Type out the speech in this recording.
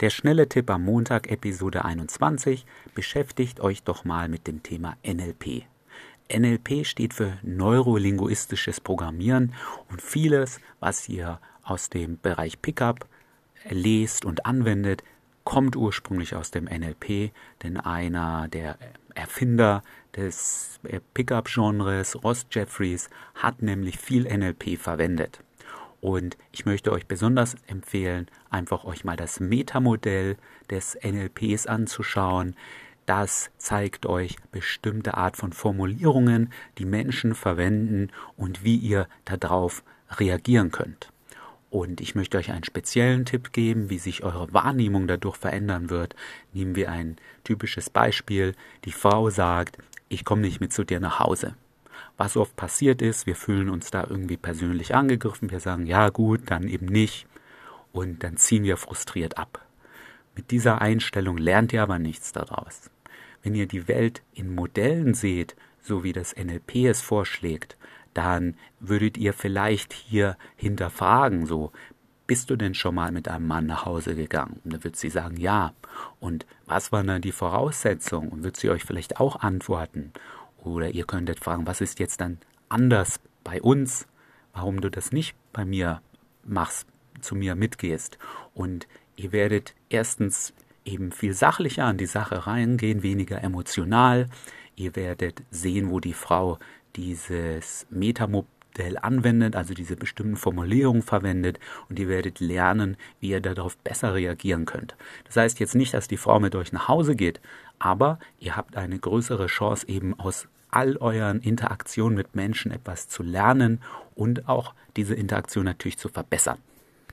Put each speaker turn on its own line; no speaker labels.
Der schnelle Tipp am Montag, Episode 21, beschäftigt euch doch mal mit dem Thema NLP. NLP steht für neurolinguistisches Programmieren und vieles, was ihr aus dem Bereich Pickup lest und anwendet, kommt ursprünglich aus dem NLP, denn einer der Erfinder des Pickup-Genres, Ross Jeffries, hat nämlich viel NLP verwendet. Und ich möchte euch besonders empfehlen, einfach euch mal das Metamodell des NLPs anzuschauen. Das zeigt euch bestimmte Art von Formulierungen, die Menschen verwenden und wie ihr darauf reagieren könnt. Und ich möchte euch einen speziellen Tipp geben, wie sich eure Wahrnehmung dadurch verändern wird. Nehmen wir ein typisches Beispiel. Die Frau sagt, ich komme nicht mit zu dir nach Hause. Was oft passiert ist, wir fühlen uns da irgendwie persönlich angegriffen. Wir sagen, ja gut, dann eben nicht. Und dann ziehen wir frustriert ab. Mit dieser Einstellung lernt ihr aber nichts daraus. Wenn ihr die Welt in Modellen seht, so wie das NLP es vorschlägt, dann würdet ihr vielleicht hier hinterfragen, so, bist du denn schon mal mit einem Mann nach Hause gegangen? Und dann wird sie sagen, ja. Und was waren dann die Voraussetzungen? Und wird sie euch vielleicht auch antworten? Oder ihr könntet fragen, was ist jetzt dann anders bei uns? Warum du das nicht bei mir machst, zu mir mitgehst? Und ihr werdet erstens eben viel sachlicher an die Sache reingehen, weniger emotional. Ihr werdet sehen, wo die Frau dieses Metamodell anwendet, also diese bestimmten Formulierungen verwendet und ihr werdet lernen, wie ihr darauf besser reagieren könnt. Das heißt jetzt nicht, dass die Frau mit euch nach Hause geht, aber ihr habt eine größere Chance eben aus all euren Interaktionen mit Menschen etwas zu lernen und auch diese Interaktion natürlich zu verbessern.